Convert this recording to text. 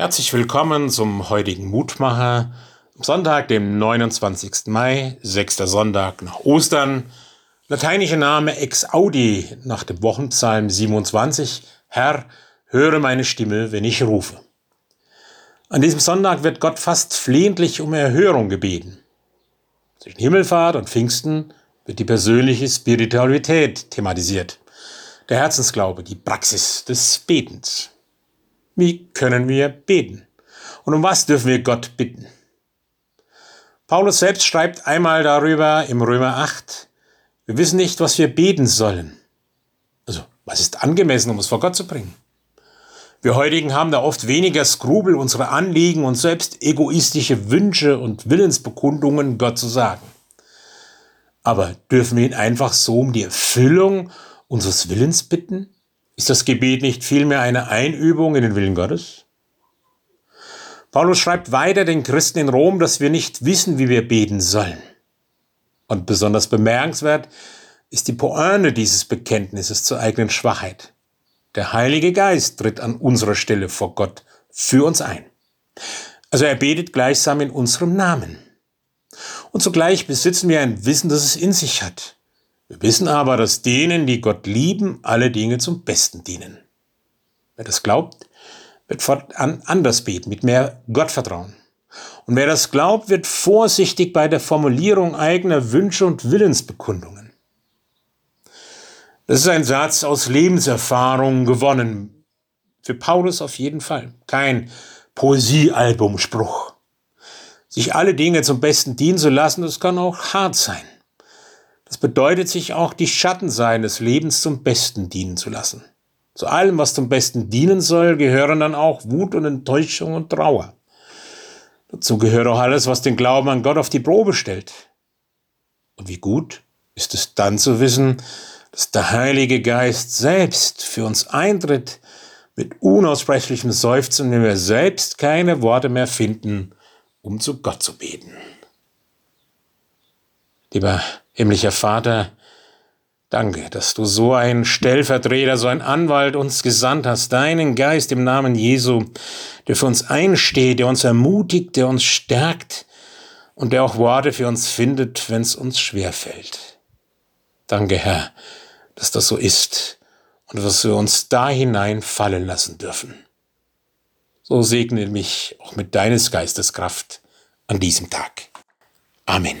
Herzlich willkommen zum heutigen Mutmacher am Sonntag, dem 29. Mai, sechster Sonntag nach Ostern. Lateinischer Name Ex Audi nach dem Wochenpsalm 27. Herr, höre meine Stimme, wenn ich rufe. An diesem Sonntag wird Gott fast flehentlich um Erhörung gebeten. Zwischen Himmelfahrt und Pfingsten wird die persönliche Spiritualität thematisiert. Der Herzensglaube, die Praxis des Betens. Wie können wir beten? Und um was dürfen wir Gott bitten? Paulus selbst schreibt einmal darüber im Römer 8, wir wissen nicht, was wir beten sollen. Also, was ist angemessen, um es vor Gott zu bringen? Wir heutigen haben da oft weniger Skrubel, unsere Anliegen und selbst egoistische Wünsche und Willensbekundungen Gott zu sagen. Aber dürfen wir ihn einfach so um die Erfüllung unseres Willens bitten? Ist das Gebet nicht vielmehr eine Einübung in den Willen Gottes? Paulus schreibt weiter den Christen in Rom, dass wir nicht wissen, wie wir beten sollen. Und besonders bemerkenswert ist die Pointe dieses Bekenntnisses zur eigenen Schwachheit. Der Heilige Geist tritt an unserer Stelle vor Gott für uns ein. Also er betet gleichsam in unserem Namen. Und zugleich besitzen wir ein Wissen, das es in sich hat. Wir wissen aber, dass denen, die Gott lieben, alle Dinge zum Besten dienen. Wer das glaubt, wird fortan anders beten, mit mehr Gottvertrauen. Und wer das glaubt, wird vorsichtig bei der Formulierung eigener Wünsche und Willensbekundungen. Das ist ein Satz aus Lebenserfahrung gewonnen. Für Paulus auf jeden Fall. Kein Poesiealbumspruch. Sich alle Dinge zum Besten dienen zu lassen, das kann auch hart sein. Das bedeutet, sich auch die Schatten seines Lebens zum Besten dienen zu lassen. Zu allem, was zum Besten dienen soll, gehören dann auch Wut und Enttäuschung und Trauer. Dazu gehört auch alles, was den Glauben an Gott auf die Probe stellt. Und wie gut ist es dann zu wissen, dass der Heilige Geist selbst für uns eintritt mit unaussprechlichem Seufzen, wenn wir selbst keine Worte mehr finden, um zu Gott zu beten. Lieber himmlischer Vater, danke, dass du so einen Stellvertreter, so einen Anwalt uns gesandt hast, deinen Geist im Namen Jesu, der für uns einsteht, der uns ermutigt, der uns stärkt und der auch Worte für uns findet, wenn es uns schwerfällt. Danke, Herr, dass das so ist und dass wir uns da hinein fallen lassen dürfen. So segne mich auch mit deines Geistes Kraft an diesem Tag. Amen.